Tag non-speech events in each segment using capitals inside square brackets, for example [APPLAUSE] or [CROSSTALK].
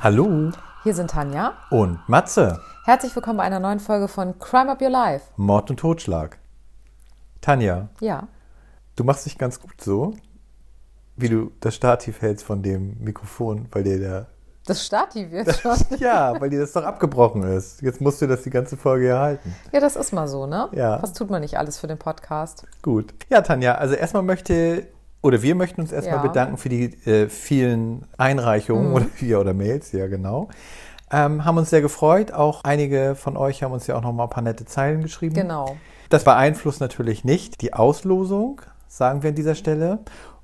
Hallo Hier sind Tanja. und Matze, Herzlich willkommen bei einer neuen Folge von Crime Up Your Life. Mord und Totschlag. Tanja, Ja. du machst dich ganz gut so, wie du das Stativ hältst von dem Mikrofon, weil dir der. Das Stativ [LAUGHS] jetzt schon. Ja, weil dir das doch abgebrochen ist. Jetzt musst du das die ganze Folge erhalten. Ja, das ist mal so, ne? Ja. Was tut man nicht alles für den Podcast? Gut. Ja, Tanja, also erstmal möchte. Oder wir möchten uns erstmal Ja. Mhm. bedanken für die äh, vielen Einreichungen oder, [LAUGHS] ja, oder Mails, ja genau. Ähm, haben uns sehr gefreut. Auch einige von euch haben uns ja auch noch mal ein paar nette Zeilen geschrieben. Genau. Das beeinflusst natürlich nicht die Auslosung, sagen wir an dieser Stelle.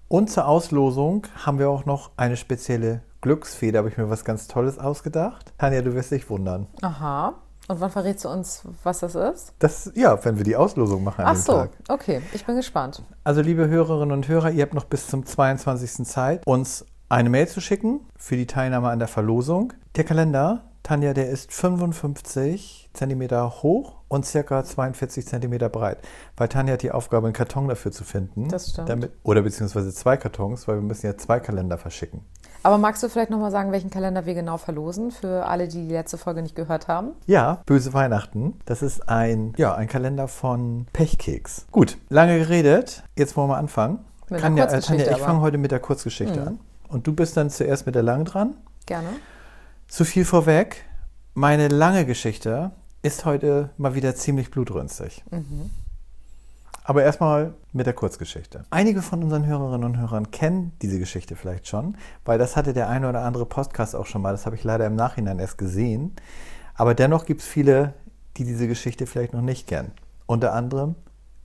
Und zur Auslosung haben wir auch noch eine spezielle Glücksfee. Da habe ich mir was ganz Tolles ausgedacht. Tanja, du wirst dich wundern. Aha. Und wann verrätst du uns, was das ist? Das, ja, wenn wir die Auslosung machen an Ach so, Tag. okay. Ich bin gespannt. Also, liebe Hörerinnen und Hörer, ihr habt noch bis zum 22. Zeit, uns eine Mail zu schicken für die Teilnahme an der Verlosung. Der Kalender, Tanja, der ist 55 Zentimeter hoch und circa 42 Zentimeter breit. Weil Tanja hat die Aufgabe, einen Karton dafür zu finden. Das stimmt. Damit, oder beziehungsweise zwei Kartons, weil wir müssen ja zwei Kalender verschicken. Aber magst du vielleicht nochmal sagen, welchen Kalender wir genau verlosen, für alle, die die letzte Folge nicht gehört haben? Ja, Böse Weihnachten. Das ist ein, ja, ein Kalender von Pechkeks. Gut, lange geredet. Jetzt wollen wir anfangen. Mit einer Tanja, äh, Tanja, ich fange heute mit der Kurzgeschichte an. Und du bist dann zuerst mit der langen dran. Gerne. Zu viel vorweg. Meine lange Geschichte ist heute mal wieder ziemlich blutrünstig. Aber erstmal mit der Kurzgeschichte. Einige von unseren Hörerinnen und Hörern kennen diese Geschichte vielleicht schon, weil das hatte der eine oder andere Podcast auch schon mal. Das habe ich leider im Nachhinein erst gesehen. Aber dennoch gibt es viele, die diese Geschichte vielleicht noch nicht kennen. Unter anderem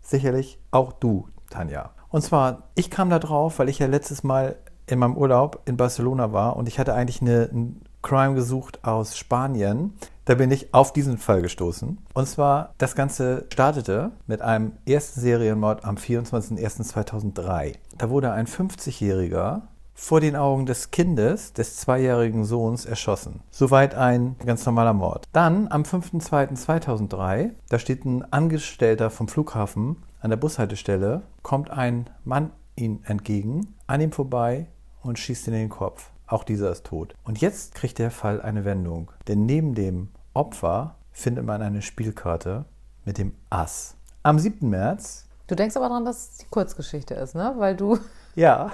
sicherlich auch du, Tanja. Und zwar, ich kam da drauf, weil ich ja letztes Mal in meinem Urlaub in Barcelona war und ich hatte eigentlich eine, einen Crime gesucht aus Spanien. Da bin ich auf diesen Fall gestoßen. Und zwar, das Ganze startete mit einem ersten Serienmord am 24.01.2003. Da wurde ein 50-Jähriger vor den Augen des Kindes, des zweijährigen Sohns, erschossen. Soweit ein ganz normaler Mord. Dann am 5.2.2003, da steht ein Angestellter vom Flughafen an der Bushaltestelle, kommt ein Mann ihm entgegen, an ihm vorbei und schießt ihn in den Kopf. Auch dieser ist tot. Und jetzt kriegt der Fall eine Wendung. Denn neben dem Opfer findet man eine Spielkarte mit dem Ass. Am 7. März Du denkst aber dran, dass es die Kurzgeschichte ist, ne? Weil du. [LAUGHS] ja,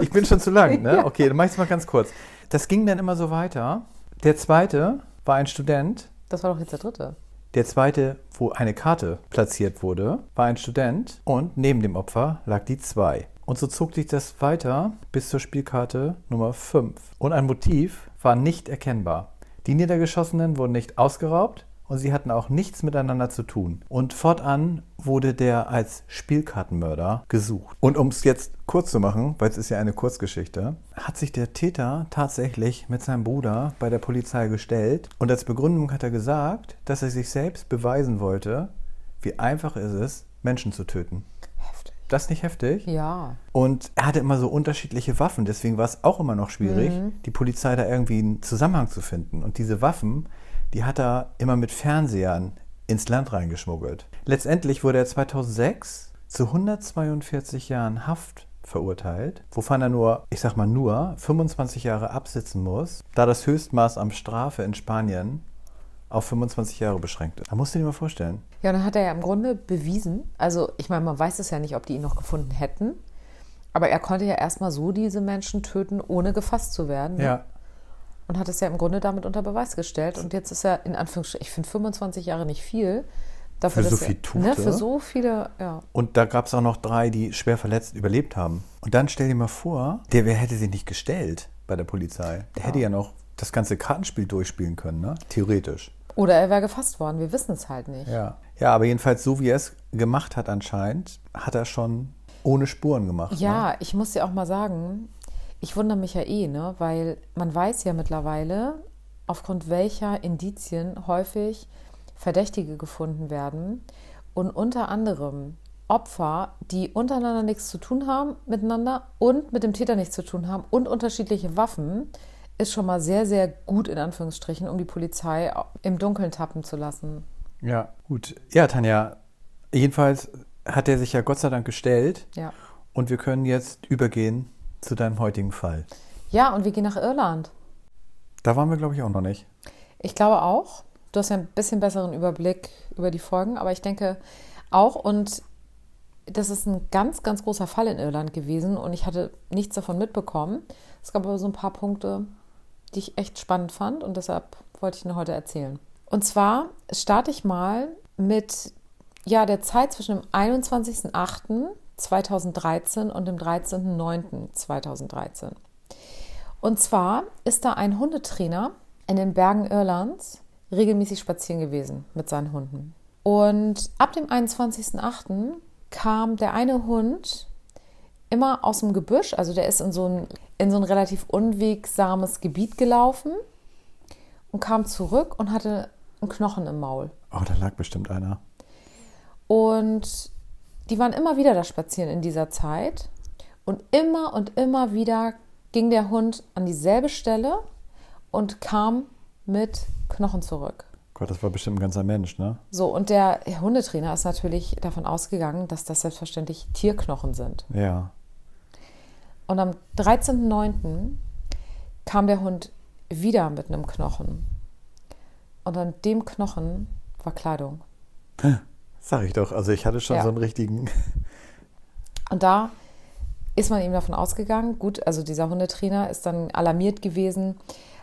ich bin schon zu lang, ne? [LAUGHS] Ja. Okay, dann mach ich es mal ganz kurz. Das ging dann immer so weiter. Der zweite war ein Student. Das war doch jetzt der dritte. Der zweite, wo eine Karte platziert wurde, war ein Student. Und neben dem Opfer lag die 2. Und so zog sich das weiter bis zur Spielkarte Nummer 5. Und ein Motiv war nicht erkennbar. Die Niedergeschossenen wurden nicht ausgeraubt und sie hatten auch nichts miteinander zu tun. Und fortan wurde der als Spielkartenmörder gesucht. Und um es jetzt kurz zu machen, weil es ist ja eine Kurzgeschichte, hat sich der Täter tatsächlich mit seinem Bruder bei der Polizei gestellt und als Begründung hat er gesagt, dass er sich selbst beweisen wollte, wie einfach ist es, Menschen zu töten. Das nicht heftig? Ja. Und er hatte immer so unterschiedliche Waffen, deswegen war es auch immer noch schwierig, die Polizei da irgendwie einen Zusammenhang zu finden. Und diese Waffen, die hat er immer mit Fernsehern ins Land reingeschmuggelt. Letztendlich wurde er 2006 zu 142 Jahren Haft verurteilt, wovon er nur, ich sag mal nur, 25 Jahre absitzen muss, da das Höchstmaß an Strafe in Spanien auf 25 Jahre beschränkt ist. Da musst du dir mal vorstellen. Ja, dann hat er ja im Grunde bewiesen, also ich meine, man weiß es ja nicht, ob die ihn noch gefunden hätten, aber er konnte ja erstmal so diese Menschen töten, ohne gefasst zu werden. ne? Ja, Und hat es ja im Grunde damit unter Beweis gestellt. Und jetzt ist er in Anführungsstrichen, ich finde 25 Jahre nicht viel. Dafür, Für so viel Tuch, Ne, für so viele, ja. Und da gab es auch noch drei, die schwer verletzt überlebt haben. Und dann stell dir mal vor, der wer hätte sich nicht gestellt bei der Polizei. Der hätte ja noch das ganze Kartenspiel durchspielen können, ne? Theoretisch. Oder er wäre gefasst worden, wir wissen es halt nicht. Ja. Ja, aber jedenfalls so wie er es gemacht hat anscheinend, hat er schon ohne Spuren gemacht. Ne? Ja, ich muss dir auch mal sagen, ich wundere mich ja eh, ne? weil man weiß ja mittlerweile, aufgrund welcher Indizien häufig Verdächtige gefunden werden und unter anderem Opfer, die untereinander nichts zu tun haben miteinander und mit dem Täter nichts zu tun haben und unterschiedliche Waffen, ist schon mal sehr, sehr gut in Anführungsstrichen, um die Polizei im Dunkeln tappen zu lassen. Ja, gut. Ja, Tanja, jedenfalls hat er sich ja Gott sei Dank gestellt Ja. und wir können jetzt übergehen zu deinem heutigen Fall. Ja, und wir gehen nach Irland. Da waren wir, glaube ich, auch noch nicht. Ich glaube auch. Du hast ja ein bisschen besseren Überblick über die Folgen, aber ich denke auch und das ist ein ganz, ganz großer Fall in Irland gewesen und ich hatte nichts davon mitbekommen. Es gab aber so ein paar Punkte, die ich echt spannend fand und deshalb wollte ich Ihnen heute erzählen. Und zwar starte ich mal mit ja, der Zeit zwischen dem 21.08.2013 und dem 13.09.2013. Und zwar ist da ein Hundetrainer in den Bergen Irlands regelmäßig spazieren gewesen mit seinen Hunden. Und ab dem 21.08. kam der eine Hund immer aus dem Gebüsch, also der ist in so ein, in so ein relativ unwegsames Gebiet gelaufen und kam zurück und hatte einen Knochen im Maul. Oh, da lag bestimmt einer. Und die waren immer wieder da spazieren in dieser Zeit. Und immer und immer wieder ging der Hund an dieselbe Stelle und kam mit Knochen zurück. Gott, das war bestimmt ein ganzer Mensch, ne? So, und der Hundetrainer ist natürlich davon ausgegangen, dass das selbstverständlich Tierknochen sind. Ja. Und am 13.09. kam der Hund wieder mit einem Knochen. Und an dem Knochen war Kleidung. Sag ich doch. Also ich hatte schon Ja. so einen richtigen. [LAUGHS] Und da ist man eben davon ausgegangen, gut, also dieser Hundetrainer ist dann alarmiert gewesen,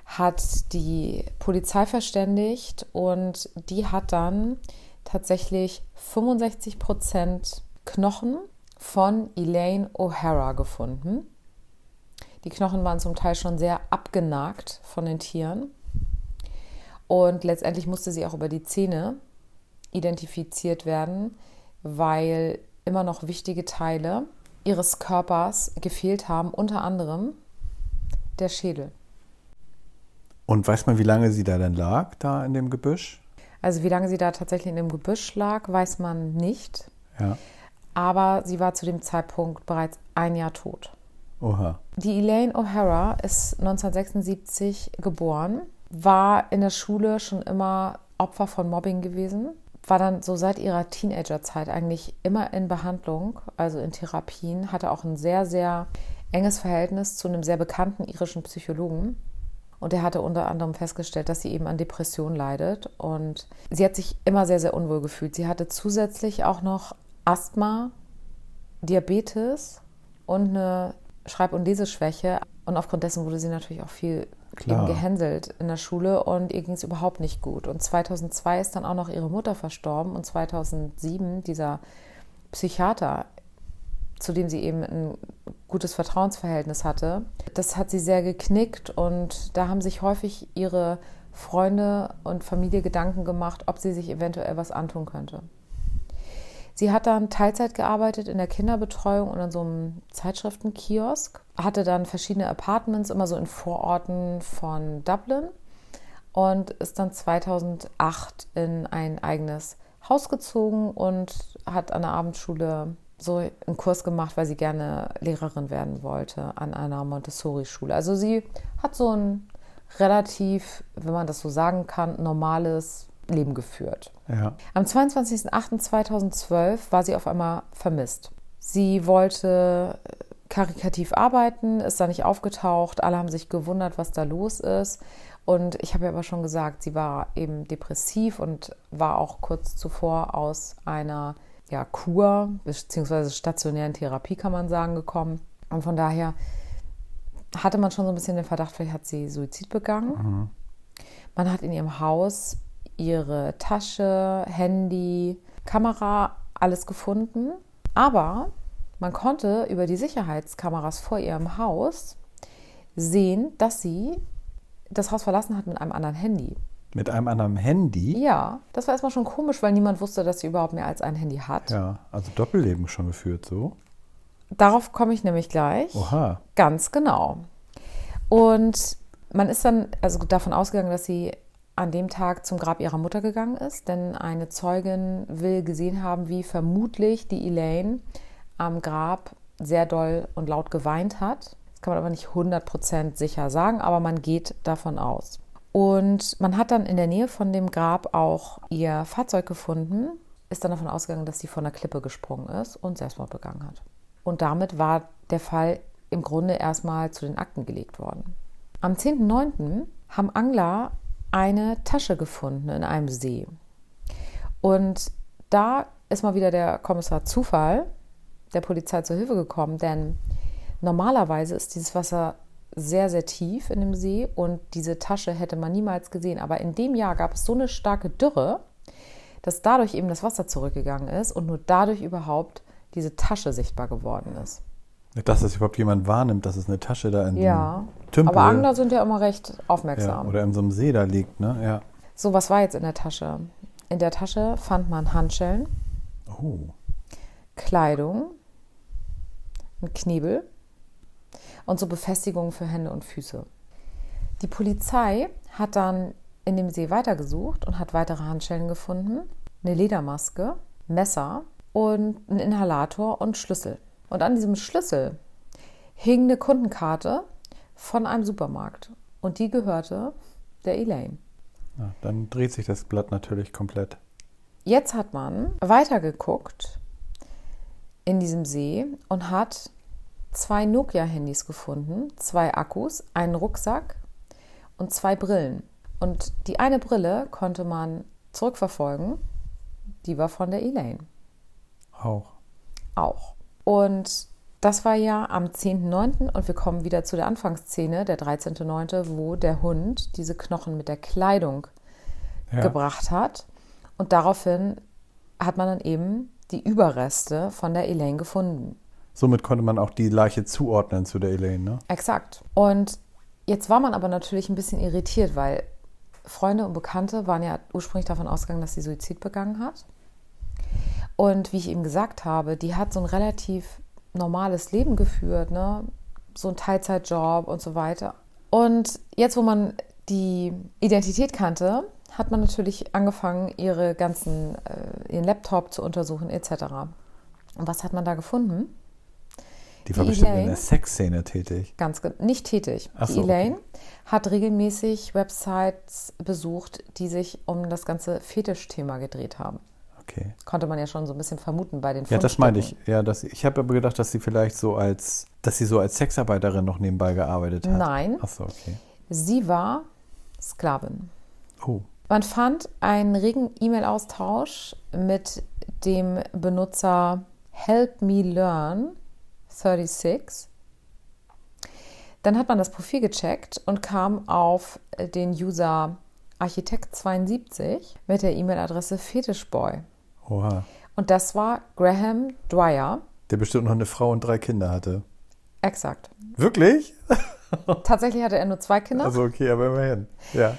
hat die Polizei verständigt und die hat dann tatsächlich 65 Prozent Knochen von Elaine O'Hara gefunden. Die Knochen waren zum Teil schon sehr abgenagt von den Tieren. Und letztendlich musste sie auch über die Zähne identifiziert werden, weil immer noch wichtige Teile ihres Körpers gefehlt haben, unter anderem der Schädel. Und weiß man, wie lange sie da denn lag, da in dem Gebüsch? Also wie lange sie da tatsächlich in dem Gebüsch lag, weiß man nicht. Ja. Aber sie war zu dem Zeitpunkt bereits ein Jahr tot. Oha. Die Elaine O'Hara ist 1976 geboren, war in der Schule schon immer Opfer von Mobbing gewesen, war dann so seit ihrer Teenagerzeit eigentlich immer in Behandlung, also in Therapien, hatte auch ein sehr, sehr enges Verhältnis zu einem sehr bekannten irischen Psychologen. Und er hatte unter anderem festgestellt, dass sie eben an Depressionen leidet. Und sie hat sich immer sehr, sehr unwohl gefühlt. Sie hatte zusätzlich auch noch Asthma, Diabetes und eine Schreib- und Leseschwäche. Und aufgrund dessen wurde sie natürlich auch viel gehänselt in der Schule und ihr ging es überhaupt nicht gut. Und 2002 ist dann auch noch ihre Mutter verstorben und 2007 dieser Psychiater, zu dem sie eben ein gutes Vertrauensverhältnis hatte, das hat sie sehr geknickt und da haben sich häufig ihre Freunde und Familie Gedanken gemacht, ob sie sich eventuell was antun könnte. Sie hat dann Teilzeit gearbeitet in der Kinderbetreuung und in so einem Zeitschriftenkiosk, hatte dann verschiedene Apartments, immer so in Vororten von Dublin und ist dann 2008 in ein eigenes Haus gezogen und hat an der Abendschule so einen Kurs gemacht, weil sie gerne Lehrerin werden wollte an einer Montessori-Schule. Also sie hat so ein relativ, wenn man das so sagen kann, normales Leben geführt. Ja. Am 22.08.2012 war sie auf einmal vermisst. Sie wollte karikativ arbeiten, ist da nicht aufgetaucht. Alle haben sich gewundert, was da los ist. Und ich habe ja aber schon gesagt, sie war eben depressiv und war auch kurz zuvor aus einer ja, Kur bzw. stationären Therapie, kann man sagen, gekommen. Und von daher hatte man schon so ein bisschen den Verdacht, vielleicht hat sie Suizid begangen. Man hat in ihrem Haus ihre Tasche, Handy, Kamera, alles gefunden. Aber man konnte über die Sicherheitskameras vor ihrem Haus sehen, dass sie das Haus verlassen hat mit einem anderen Handy. Mit einem anderen Handy? Ja, das war erstmal schon komisch, weil niemand wusste, dass sie überhaupt mehr als ein Handy hat. Ja, also Doppelleben schon geführt, so. Darauf komme ich nämlich gleich. Oha. Ganz genau. Und man ist dann also davon ausgegangen, dass sie an dem Tag zum Grab ihrer Mutter gegangen ist, denn eine Zeugin will gesehen haben, wie vermutlich die Elaine am Grab sehr doll und laut geweint hat. Das kann man aber nicht 100% sicher sagen, aber man geht davon aus. Und man hat dann in der Nähe von dem Grab auch ihr Fahrzeug gefunden, ist dann davon ausgegangen, dass sie von der Klippe gesprungen ist und Selbstmord begangen hat. Und damit war der Fall im Grunde erstmal zu den Akten gelegt worden. Am 10.09. haben Angler eine Tasche gefunden in einem See. Und da ist mal wieder der Kommissar Zufall der Polizei zur Hilfe gekommen, denn normalerweise ist dieses Wasser sehr, sehr tief in dem See und diese Tasche hätte man niemals gesehen. Aber in dem Jahr gab es so eine starke Dürre, dass dadurch eben das Wasser zurückgegangen ist und nur dadurch überhaupt diese Tasche sichtbar geworden ist. Dass das überhaupt jemand wahrnimmt, dass es eine Tasche da in Ja, Tümpel aber Angler sind ja immer recht ja, aufmerksam. oder in so einem See da liegt, ne? Ja. so, was war jetzt in der Tasche? In der Tasche fand man Handschellen, Oh. Kleidung, ein Knebel und so Befestigungen für Hände und Füße. Die Polizei hat dann in dem See weitergesucht und hat weitere Handschellen gefunden, eine Ledermaske, Messer und einen Inhalator und Schlüssel. Und an diesem Schlüssel hing eine Kundenkarte von einem Supermarkt und die gehörte der Elaine. Ja, dann dreht sich das Blatt natürlich komplett. Jetzt hat man weitergeguckt in diesem See und hat zwei Nokia-Handys gefunden, zwei Akkus, einen Rucksack und zwei Brillen. Und die eine Brille konnte man zurückverfolgen, die war von der Elaine Auch. auch. Und das war ja am 10.9. und wir kommen wieder zu der Anfangsszene, der 13.9., wo der Hund diese Knochen mit der Kleidung Ja. gebracht hat. Und daraufhin hat man dann eben die Überreste von der Elaine gefunden. Somit konnte man auch die Leiche zuordnen zu der Elaine, ne? Exakt. Und jetzt war man aber natürlich ein bisschen irritiert, weil Freunde und Bekannte waren ja ursprünglich davon ausgegangen, dass sie Suizid begangen hat. Und wie ich eben gesagt habe, die hat so ein relativ normales Leben geführt, ne? so ein Teilzeitjob und so weiter. Und jetzt, wo man die Identität kannte, hat man natürlich angefangen, ihre ganzen, äh, ihren Laptop zu untersuchen etc. Und was hat man da gefunden? Die war Die bestimmt in Elaine? der Sexszene tätig. Ganz nicht tätig. Ach die so, Elaine hat regelmäßig Websites besucht, die sich um das ganze Fetischthema gedreht haben. Okay. Konnte man ja schon so ein bisschen vermuten bei den Ja, das meinte ich. Ja, das, ich habe aber gedacht, dass sie vielleicht so als, dass sie so als Sexarbeiterin noch nebenbei gearbeitet hat. Nein. Ach so, okay. Sie war Sklavin. Oh, Man fand einen regen E-Mail-Austausch mit dem Benutzer Help Me Learn 36. Dann hat man das Profil gecheckt und kam auf den User Architekt72 mit der E-Mail-Adresse Fetischboy. Oha. Und das war Graham Dwyer. Der bestimmt noch eine Frau und drei Kinder hatte. Exakt. Wirklich? [LAUGHS] Tatsächlich hatte er nur zwei Kinder. Also okay, aber immerhin. Ja.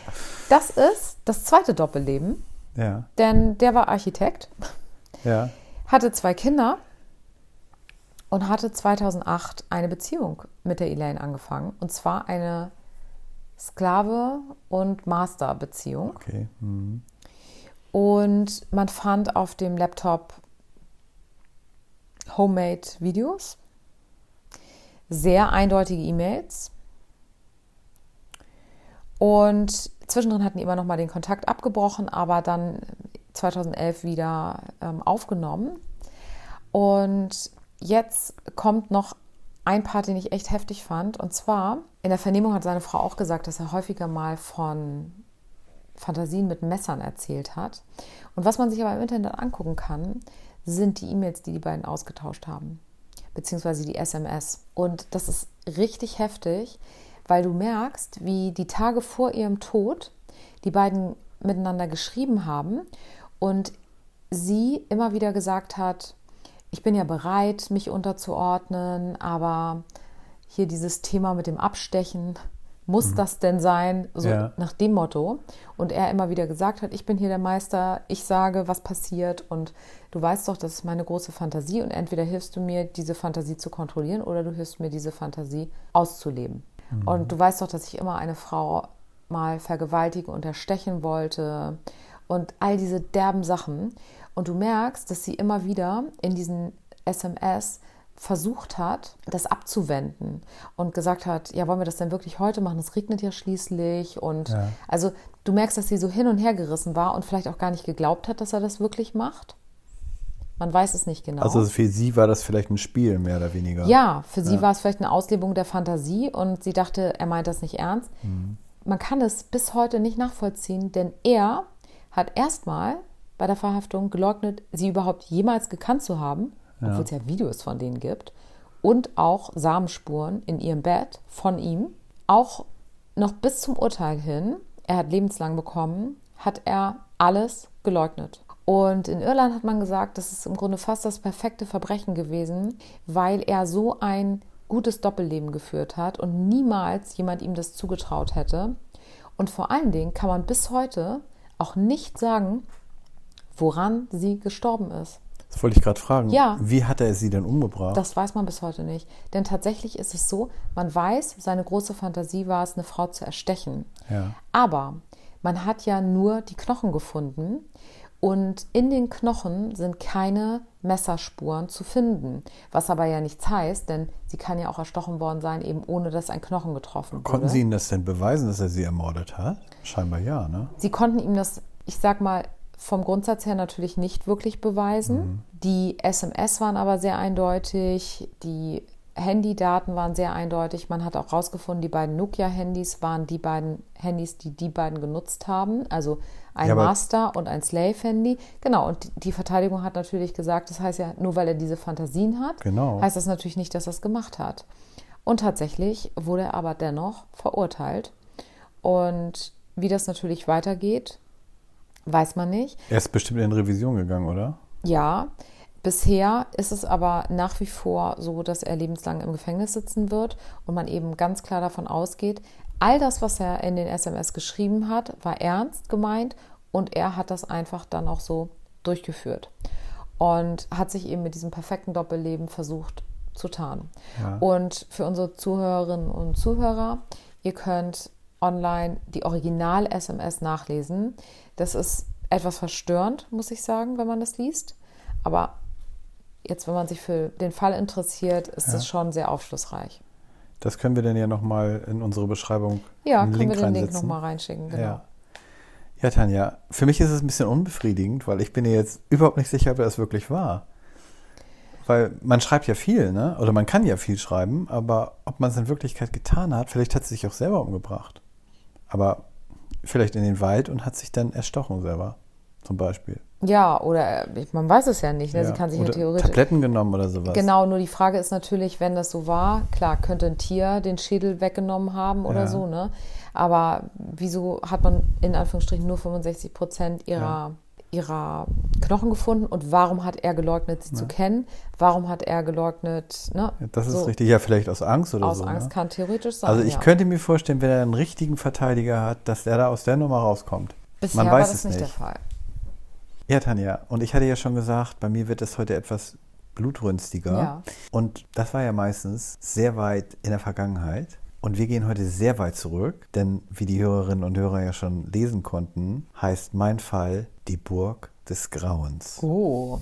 Das ist das zweite Doppelleben, Ja. denn der war Architekt, Ja. hatte zwei Kinder und hatte 2008 eine Beziehung mit der Elaine angefangen. Und zwar eine Sklave- und Master-Beziehung. Okay. Mhm. Und man fand auf dem Laptop Homemade-Videos, sehr eindeutige E-Mails. Und zwischendrin hatten die immer noch mal den Kontakt abgebrochen, aber dann 2011 wieder ähm, aufgenommen. Und jetzt kommt noch ein Part, den ich echt heftig fand. Und zwar, in der Vernehmung hat seine Frau auch gesagt, dass er häufiger mal von Fantasien mit Messern erzählt hat. Und was man sich aber im Internet angucken kann, sind die E-Mails, die die beiden ausgetauscht haben, beziehungsweise die SMS. Und das ist richtig heftig, weil du merkst, wie die Tage vor ihrem Tod die beiden miteinander geschrieben haben und sie immer wieder gesagt hat, ich bin ja bereit, mich unterzuordnen, aber hier dieses Thema mit dem Abstechen, muss das denn sein? So Ja. nach dem Motto. Und er immer wieder gesagt hat, ich bin hier der Meister, ich sage, was passiert und du weißt doch, das ist meine große Fantasie und entweder hilfst du mir, diese Fantasie zu kontrollieren oder du hilfst mir, diese Fantasie auszuleben. Und du weißt doch, dass ich immer eine Frau mal vergewaltigen und erstechen wollte und all diese derben Sachen. Und du merkst, dass sie immer wieder in diesen SMS versucht hat, das abzuwenden und gesagt hat, ja, wollen wir das denn wirklich heute machen? Es regnet ja schließlich. Und Ja. also du merkst, dass sie so hin und her gerissen war und vielleicht auch gar nicht geglaubt hat, dass er das wirklich macht. Man weiß es nicht genau. Also für sie war das vielleicht ein Spiel, mehr oder weniger. Ja, für sie Ja. war es vielleicht eine Auslebung der Fantasie und sie dachte, er meint das nicht ernst. Mhm. man kann es bis heute nicht nachvollziehen, denn er hat erstmal bei der Verhaftung geleugnet, sie überhaupt jemals gekannt zu haben, ja. obwohl es ja Videos von denen gibt, und auch Samenspuren in ihrem Bett von ihm. Auch noch bis zum Urteil hin, er hat lebenslang bekommen, hat er alles geleugnet. Und in Irland hat man gesagt, das ist im Grunde fast das perfekte Verbrechen gewesen, weil er so ein gutes Doppelleben geführt hat und niemals jemand ihm das zugetraut hätte. Und vor allen Dingen kann man bis heute auch nicht sagen, woran sie gestorben ist. Das wollte ich gerade fragen. Ja. Wie hat er sie denn umgebracht? Das weiß man bis heute nicht. Denn tatsächlich ist es so, man weiß, seine große Fantasie war es, eine Frau zu erstechen. Ja. Aber man hat ja nur die Knochen gefunden und in den Knochen sind keine Messerspuren zu finden. Was aber ja nichts heißt, denn sie kann ja auch erstochen worden sein, eben ohne dass ein Knochen getroffen wurde. Konnten Sie ihm das denn beweisen, dass er sie ermordet hat? Scheinbar ja, ne? Sie konnten ihm das, ich sag mal, vom Grundsatz her natürlich nicht wirklich beweisen. Mhm. Die SMS waren aber sehr eindeutig, die Handydaten waren sehr eindeutig. Man hat auch herausgefunden, die beiden Nokia-Handys waren die beiden Handys, die die beiden genutzt haben. Also ein ja, Master- und ein Slave-Handy. Genau, und die Verteidigung hat natürlich gesagt, das heißt ja, nur weil er diese Fantasien hat, genau. heißt das natürlich nicht, dass er es gemacht hat. Und tatsächlich wurde er aber dennoch verurteilt. Und wie das natürlich weitergeht, weiß man nicht. Er ist bestimmt in Revision gegangen, oder? Ja, Bisher ist es aber nach wie vor so, dass er lebenslang im Gefängnis sitzen wird und man eben ganz klar davon ausgeht, all das, was er in den SMS geschrieben hat, war ernst gemeint und er hat das einfach dann auch so durchgeführt und hat sich eben mit diesem perfekten Doppelleben versucht zu tarnen. Ja. Und für unsere Zuhörerinnen und Zuhörer, ihr könnt online die Original-SMS nachlesen. Das ist etwas verstörend, muss ich sagen, wenn man das liest. Aber jetzt, wenn man sich für den Fall interessiert, ist ja. das schon sehr aufschlussreich. Das können wir dann ja nochmal in unsere Beschreibung Ja, können Link wir den Link nochmal reinschicken, genau. Ja. ja, Tanja, für mich ist es ein bisschen unbefriedigend, weil ich bin mir jetzt überhaupt nicht sicher, ob das wirklich war. Weil man schreibt ja viel, ne? Oder man kann ja viel schreiben, aber ob man es in Wirklichkeit getan hat, vielleicht hat sie sich auch selber umgebracht. Aber vielleicht in den Wald und hat sich dann erstochen selber, zum Beispiel. Ja, oder man weiß es ja nicht. Ne? Ja. Sie kann sich oder ja theoretisch. Tabletten genommen oder sowas. Genau, nur die Frage ist natürlich, wenn das so war, klar, könnte ein Tier den Schädel weggenommen haben oder ja. so, ne? Aber wieso hat man in Anführungsstrichen nur 65 Prozent ihrer. Ihrer Knochen gefunden und warum hat er geleugnet, sie zu kennen? Warum hat er geleugnet, ne? Das ist so. richtig, ja, vielleicht aus Angst oder aus so. Aus Angst ne? kann theoretisch sein. Also ich könnte mir vorstellen, wenn er einen richtigen Verteidiger hat, dass er da aus der Nummer rauskommt. Bisher Man weiß war das es nicht nicht der Fall. Ja, Tanja, und ich hatte ja schon gesagt, bei mir wird es heute etwas blutrünstiger. Ja. Und das war ja meistens sehr weit in der Vergangenheit. Und wir gehen heute sehr weit zurück, denn wie die Hörerinnen und Hörer ja schon lesen konnten, heißt mein Fall die Burg des Grauens. Oh.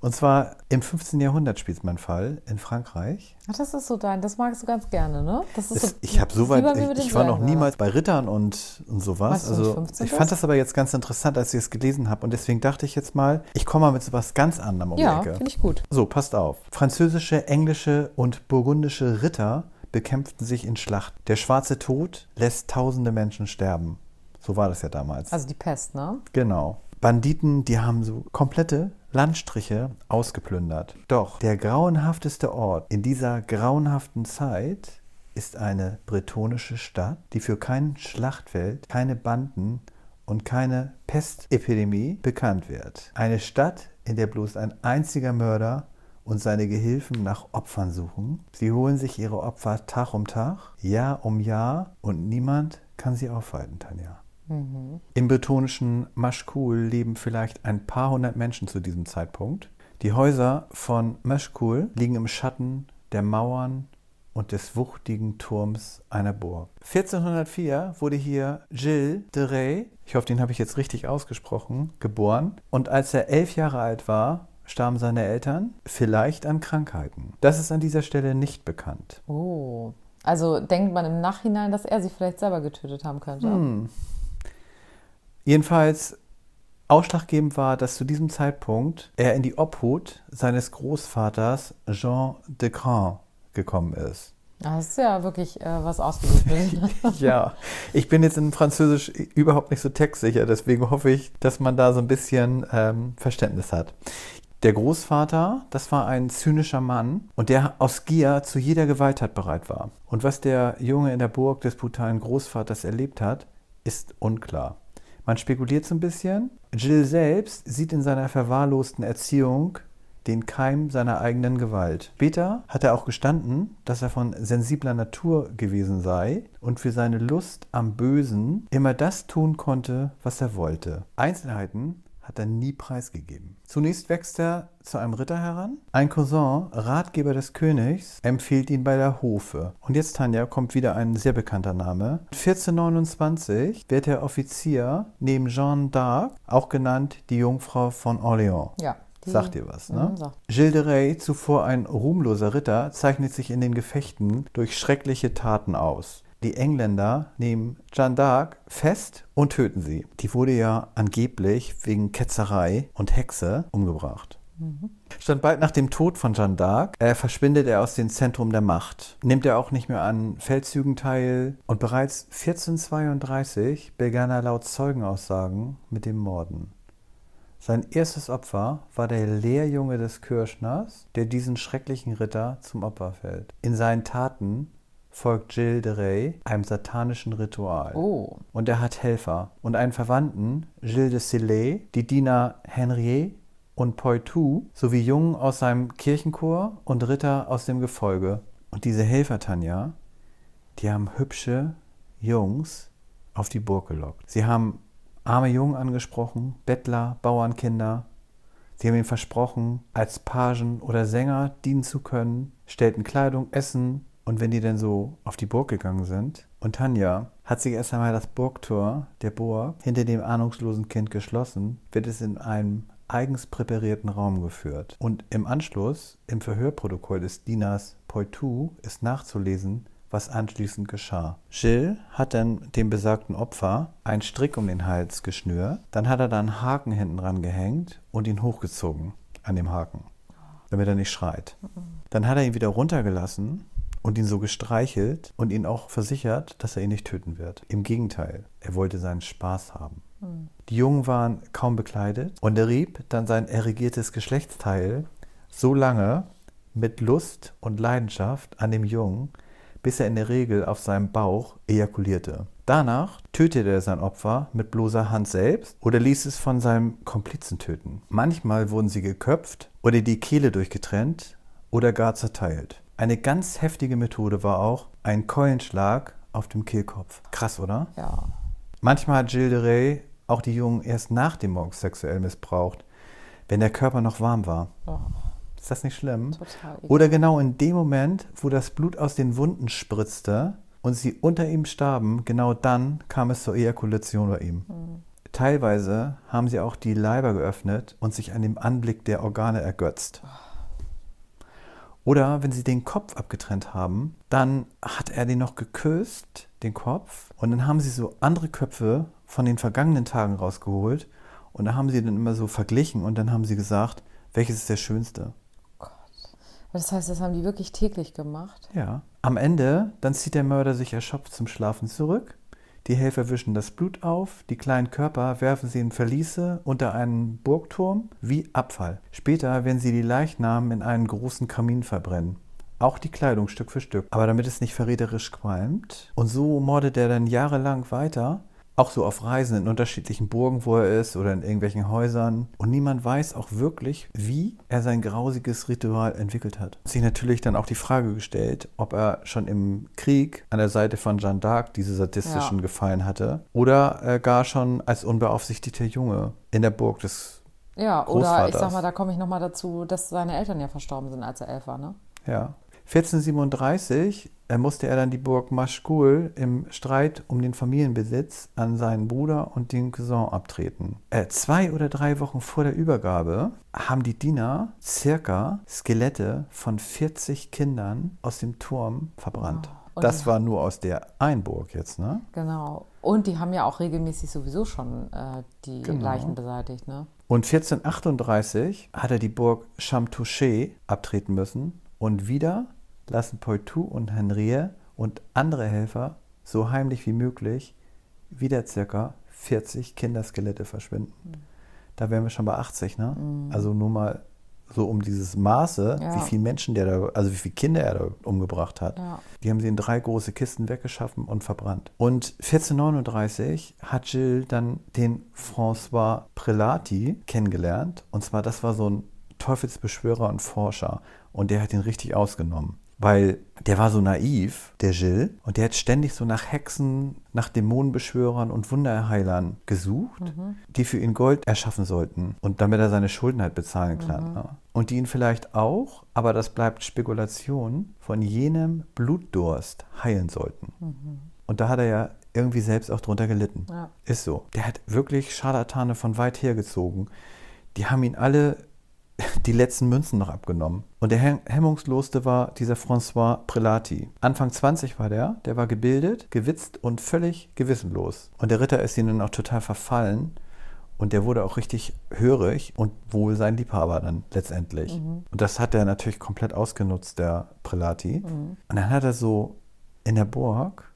Und zwar im 15. Jahrhundert spielt mein Fall in Frankreich. Ach, das ist so dein, das magst du ganz gerne, ne? Das ist das, so, ich habe so weit, ich, ich war noch niemals bei Rittern und, und sowas. Also ich fand das aber jetzt ganz interessant, als ich es gelesen habe. Und deswegen dachte ich jetzt mal, ich komme mal mit sowas ganz anderem um ja, die Ecke. finde ich gut. So, passt auf. Französische, englische und burgundische Ritter bekämpften sich in Schlacht. Der schwarze Tod lässt tausende Menschen sterben. So war das ja damals. Also die Pest, ne? Genau. Banditen, die haben so komplette Landstriche ausgeplündert. Doch der grauenhafteste Ort in dieser grauenhaften Zeit ist eine bretonische Stadt, die für kein Schlachtfeld, keine Banden und keine Pestepidemie bekannt wird. Eine Stadt, in der bloß ein einziger Mörder und seine Gehilfen nach Opfern suchen. Sie holen sich ihre Opfer Tag um Tag, Jahr um Jahr und niemand kann sie aufhalten, Tanja. Mhm. Im bretonischen Maschkul leben vielleicht ein paar hundert Menschen zu diesem Zeitpunkt. Die Häuser von Maschkul liegen im Schatten der Mauern und des wuchtigen Turms einer Burg. 1404 wurde hier Gilles de Rais, ich hoffe, den habe ich jetzt richtig ausgesprochen, geboren. Und als er elf Jahre alt war, starben seine Eltern, vielleicht an Krankheiten. Das ist an dieser Stelle nicht bekannt. Oh, also denkt man im Nachhinein, dass er sie vielleicht selber getötet haben könnte. Hm. Jedenfalls ausschlaggebend war, dass zu diesem Zeitpunkt er in die Obhut seines Großvaters Jean de Grand gekommen ist. Das ist ja wirklich äh, was ausgesucht. [LAUGHS] [LAUGHS] ja, ich bin jetzt in Französisch überhaupt nicht so textsicher, deswegen hoffe ich, dass man da so ein bisschen ähm, Verständnis hat. Der Großvater, das war ein zynischer Mann und der aus Gier zu jeder Gewalttat bereit war. Und was der Junge in der Burg des brutalen Großvaters erlebt hat, ist unklar. Man spekuliert so ein bisschen. Jill selbst sieht in seiner verwahrlosten Erziehung den Keim seiner eigenen Gewalt. Später hat er auch gestanden, dass er von sensibler Natur gewesen sei und für seine Lust am Bösen immer das tun konnte, was er wollte. Einzelheiten hat er nie preisgegeben. Zunächst wächst er zu einem Ritter heran. Ein Cousin, Ratgeber des Königs, empfiehlt ihn bei der Hofe. Und jetzt, Tanja, kommt wieder ein sehr bekannter Name. 1429 wird er Offizier neben Jeanne d'Arc, auch genannt die Jungfrau von Orléans. Ja. Sagt dir was, ne? Mhm, Gilles de Rais, zuvor ein ruhmloser Ritter, zeichnet sich in den Gefechten durch schreckliche Taten aus. Die Engländer nehmen Jeanne d'Arc fest und töten sie. Die wurde ja angeblich wegen Ketzerei und Hexe umgebracht. Mhm. Stand bald nach dem Tod von Jeanne d'Arc äh, verschwindet er aus dem Zentrum der Macht. Nimmt er auch nicht mehr an Feldzügen teil und bereits 1432 begann er laut Zeugenaussagen mit dem Morden. Sein erstes Opfer war der Lehrjunge des Kirschners, der diesen schrecklichen Ritter zum Opfer fällt. In seinen Taten folgt Gilles de Rais einem satanischen Ritual. Oh. Und er hat Helfer und einen Verwandten, Gilles de Sillet, die Diener Henriet und Poitou sowie Jungen aus seinem Kirchenchor und Ritter aus dem Gefolge. Und diese Helfer, Tanja, die haben hübsche Jungs auf die Burg gelockt. Sie haben arme Jungen angesprochen, Bettler, Bauernkinder. Sie haben ihnen versprochen, als Pagen oder Sänger dienen zu können, stellten Kleidung, Essen und wenn die dann so auf die Burg gegangen sind, und Tanja hat sich erst einmal das Burgtor der Burg hinter dem ahnungslosen Kind geschlossen, wird es in einem eigens präparierten Raum geführt. Und im Anschluss, im Verhörprotokoll des Dieners Poitou, ist nachzulesen, was anschließend geschah. Gilles hat dann dem besagten Opfer einen Strick um den Hals geschnürt, dann hat er da einen Haken hinten dran gehängt und ihn hochgezogen an dem Haken, damit er nicht schreit. Dann hat er ihn wieder runtergelassen und ihn so gestreichelt und ihn auch versichert, dass er ihn nicht töten wird. Im Gegenteil, er wollte seinen Spaß haben. Mhm. Die Jungen waren kaum bekleidet und er rieb dann sein erregiertes Geschlechtsteil so lange mit Lust und Leidenschaft an dem Jungen, bis er in der Regel auf seinem Bauch ejakulierte. Danach tötete er sein Opfer mit bloßer Hand selbst oder ließ es von seinem Komplizen töten. Manchmal wurden sie geköpft oder die Kehle durchgetrennt oder gar zerteilt. Eine ganz heftige Methode war auch ein Keulenschlag auf dem Kehlkopf. Krass, oder? Ja. Manchmal hat Gilles de Rais auch die Jungen erst nach dem Mord sexuell missbraucht, wenn der Körper noch warm war. Oh. Ist das nicht schlimm? Total. Oder genau in dem Moment, wo das Blut aus den Wunden spritzte und sie unter ihm starben, genau dann kam es zur Ejakulation bei ihm. Mhm. Teilweise haben sie auch die Leiber geöffnet und sich an dem Anblick der Organe ergötzt. Oh. Oder wenn sie den Kopf abgetrennt haben, dann hat er den noch geküsst, den Kopf, und dann haben sie so andere Köpfe von den vergangenen Tagen rausgeholt und da haben sie dann immer so verglichen und dann haben sie gesagt, welches ist der schönste. Gott. Das heißt, das haben die wirklich täglich gemacht? Ja. Am Ende, dann zieht der Mörder sich erschöpft zum Schlafen zurück die Helfer wischen das Blut auf, die kleinen Körper werfen sie in Verliese unter einen Burgturm wie Abfall. Später werden sie die Leichnamen in einen großen Kamin verbrennen. Auch die Kleidung Stück für Stück. Aber damit es nicht verräterisch qualmt. Und so mordet er dann jahrelang weiter auch so auf Reisen in unterschiedlichen Burgen, wo er ist oder in irgendwelchen Häusern. Und niemand weiß auch wirklich, wie er sein grausiges Ritual entwickelt hat. Sich natürlich dann auch die Frage gestellt, ob er schon im Krieg an der Seite von Jeanne d'Arc diese sadistischen ja. Gefallen hatte oder äh, gar schon als unbeaufsichtigter Junge in der Burg des ja, oder ich sag mal, da komme ich nochmal dazu, dass seine Eltern ja verstorben sind, als er elf war, ne? Ja. 1437 musste er dann die Burg Maschkul im Streit um den Familienbesitz an seinen Bruder und den Cousin abtreten. Äh, zwei oder drei Wochen vor der Übergabe haben die Diener circa Skelette von 40 Kindern aus dem Turm verbrannt. Oh. das war nur aus der Einburg jetzt, ne? Genau. Und die haben ja auch regelmäßig sowieso schon äh, die genau. Leichen beseitigt, ne? Und 1438 hat er die Burg Chamtouché abtreten müssen und wieder lassen Poitou und Henriette und andere Helfer so heimlich wie möglich wieder circa 40 Kinderskelette verschwinden. Mhm. Da wären wir schon bei 80, ne? Mhm. Also nur mal so um dieses Maße, ja. wie viele Menschen der da, also wie viele Kinder er da umgebracht hat. Ja. Die haben sie in drei große Kisten weggeschaffen und verbrannt. Und 1439 hat Jill dann den François Prelati kennengelernt. Und zwar, das war so ein Teufelsbeschwörer und Forscher. Und der hat ihn richtig ausgenommen weil der war so naiv, der Jill, und der hat ständig so nach Hexen, nach Dämonenbeschwörern und Wunderheilern gesucht, mhm. die für ihn Gold erschaffen sollten und damit er seine Schulden halt bezahlen kann. Mhm. Ne? Und die ihn vielleicht auch, aber das bleibt Spekulation, von jenem Blutdurst heilen sollten. Mhm. Und da hat er ja irgendwie selbst auch drunter gelitten. Ja. Ist so. Der hat wirklich Scharlatane von weit her gezogen. Die haben ihn alle die letzten Münzen noch abgenommen. Und der hemmungslosste war dieser François Prelati. Anfang 20 war der, der war gebildet, gewitzt und völlig gewissenlos. Und der Ritter ist ihnen auch total verfallen. Und der wurde auch richtig hörig und wohl sein Liebhaber dann letztendlich. Mhm. Und das hat er natürlich komplett ausgenutzt, der Prelati. Mhm. Und dann hat er so in der Burg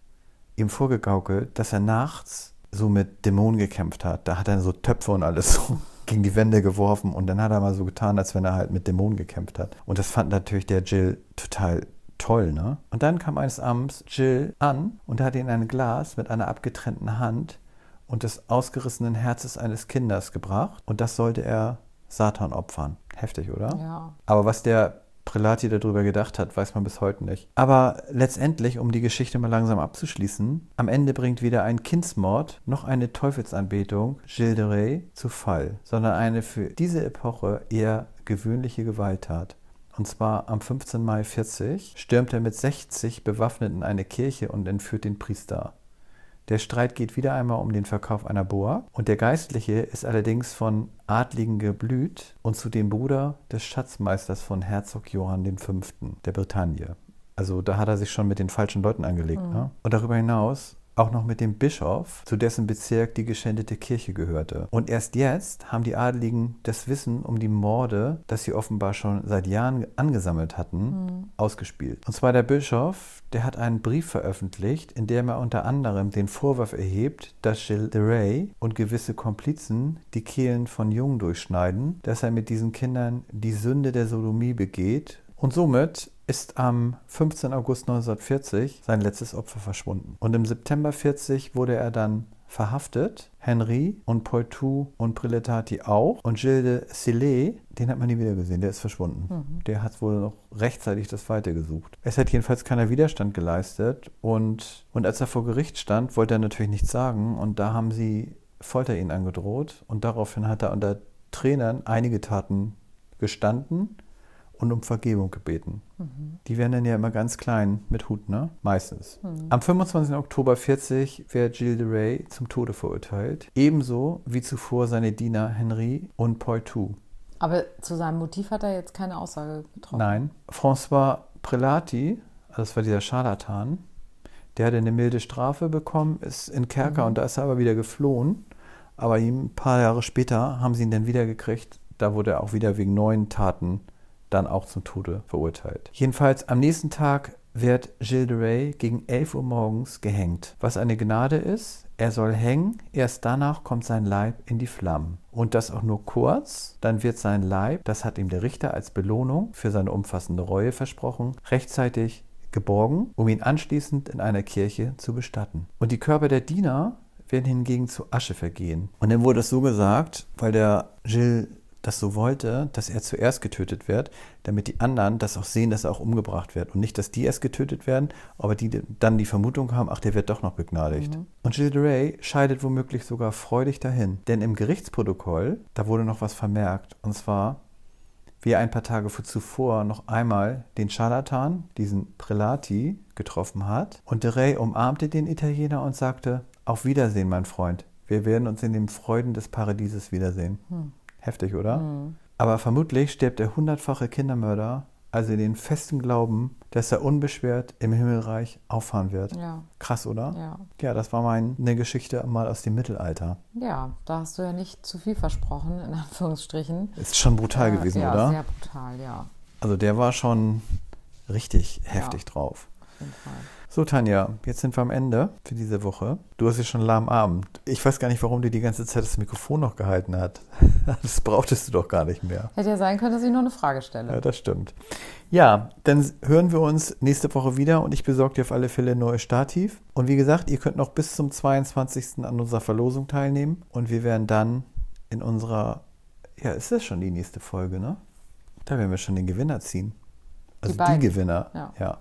ihm vorgegaukelt, dass er nachts so mit Dämonen gekämpft hat. Da hat er so Töpfe und alles [LAUGHS] so gegen die Wände geworfen und dann hat er mal so getan, als wenn er halt mit Dämonen gekämpft hat. Und das fand natürlich der Jill total toll, ne? Und dann kam eines Abends Jill an und hat ihn ein Glas mit einer abgetrennten Hand und des ausgerissenen Herzes eines Kindes gebracht und das sollte er Satan opfern. Heftig, oder? Ja. Aber was der Prelati darüber gedacht hat, weiß man bis heute nicht. Aber letztendlich, um die Geschichte mal langsam abzuschließen, am Ende bringt weder ein Kindsmord noch eine Teufelsanbetung Gilles de Rais zu Fall, sondern eine für diese Epoche eher gewöhnliche Gewalttat. Und zwar am 15. Mai 40 stürmt er mit 60 Bewaffneten in eine Kirche und entführt den Priester. Der Streit geht wieder einmal um den Verkauf einer Boa und der Geistliche ist allerdings von Adligen geblüht und zudem Bruder des Schatzmeisters von Herzog Johann V. der Bretagne. Also da hat er sich schon mit den falschen Leuten angelegt. Mhm. Ne? Und darüber hinaus auch noch mit dem Bischof, zu dessen Bezirk die geschändete Kirche gehörte. Und erst jetzt haben die Adeligen das Wissen um die Morde, das sie offenbar schon seit Jahren angesammelt hatten, mhm. ausgespielt. Und zwar der Bischof, der hat einen Brief veröffentlicht, in dem er unter anderem den Vorwurf erhebt, dass Gilles de Ray und gewisse Komplizen die Kehlen von Jungen durchschneiden, dass er mit diesen Kindern die Sünde der Sodomie begeht und somit ist am 15. August 1940 sein letztes Opfer verschwunden. Und im September 40 wurde er dann verhaftet. Henry und Poitou und Preletati auch. Und Gilles de Sillet, den hat man nie wieder gesehen, der ist verschwunden. Mhm. Der hat wohl noch rechtzeitig das Weite gesucht. Es hat jedenfalls keiner Widerstand geleistet. Und, und als er vor Gericht stand, wollte er natürlich nichts sagen. Und da haben sie Folter ihn angedroht. Und daraufhin hat er unter Trainern einige Taten gestanden und um Vergebung gebeten. Mhm. Die werden dann ja immer ganz klein mit Hut, ne? Meistens. Mhm. Am 25. Oktober 40 wird Gilles de Rais zum Tode verurteilt. Ebenso wie zuvor seine Diener Henri und Poitou. Aber zu seinem Motiv hat er jetzt keine Aussage getroffen. Nein. François Prelati, das war dieser Scharlatan, der hatte eine milde Strafe bekommen, ist in Kerker mhm. und da ist er aber wieder geflohen. Aber ein paar Jahre später haben sie ihn dann wieder gekriegt. Da wurde er auch wieder wegen neuen Taten dann auch zum Tode verurteilt. Jedenfalls am nächsten Tag wird Gilles de Rais gegen 11 Uhr morgens gehängt. Was eine Gnade ist, er soll hängen, erst danach kommt sein Leib in die Flammen. Und das auch nur kurz, dann wird sein Leib, das hat ihm der Richter als Belohnung für seine umfassende Reue versprochen, rechtzeitig geborgen, um ihn anschließend in einer Kirche zu bestatten. Und die Körper der Diener werden hingegen zu Asche vergehen. Und dann wurde es so gesagt, weil der Gilles das so wollte, dass er zuerst getötet wird, damit die anderen das auch sehen, dass er auch umgebracht wird. Und nicht, dass die erst getötet werden, aber die dann die Vermutung haben, ach, der wird doch noch begnadigt. Mhm. Und Gilles de Rais scheidet womöglich sogar freudig dahin. Denn im Gerichtsprotokoll, da wurde noch was vermerkt. Und zwar, wie er ein paar Tage zuvor noch einmal den Scharlatan, diesen Prelati, getroffen hat. Und de Rais umarmte den Italiener und sagte, auf Wiedersehen, mein Freund. Wir werden uns in den Freuden des Paradieses wiedersehen. Mhm. Heftig, oder? Mhm. Aber vermutlich stirbt der hundertfache Kindermörder, also in den festen Glauben, dass er unbeschwert im Himmelreich auffahren wird. Ja. Krass, oder? Ja. Ja, das war meine Geschichte mal aus dem Mittelalter. Ja, da hast du ja nicht zu viel versprochen, in Anführungsstrichen. Ist schon brutal äh, gewesen, ja, oder? Ja, sehr brutal, ja. Also der war schon richtig heftig Ja. drauf. Jeden Fall. So, Tanja, jetzt sind wir am Ende für diese Woche. Du hast ja schon einen lahmen Abend. Ich weiß gar nicht, warum dir die ganze Zeit das Mikrofon noch gehalten hat. [LAUGHS] Das brauchtest du doch gar nicht mehr. Hätte ja sein können, dass ich noch eine Frage stelle. Ja, das stimmt. Ja, dann hören wir uns nächste Woche wieder und ich besorge dir auf alle Fälle ein neues Stativ. Und wie gesagt, ihr könnt noch bis zum 22. an unserer Verlosung teilnehmen und wir werden dann in unserer, ja, ist das schon die nächste Folge, ne? Da werden wir schon den Gewinner ziehen. Also die, beiden. Gewinner. Ja. ja.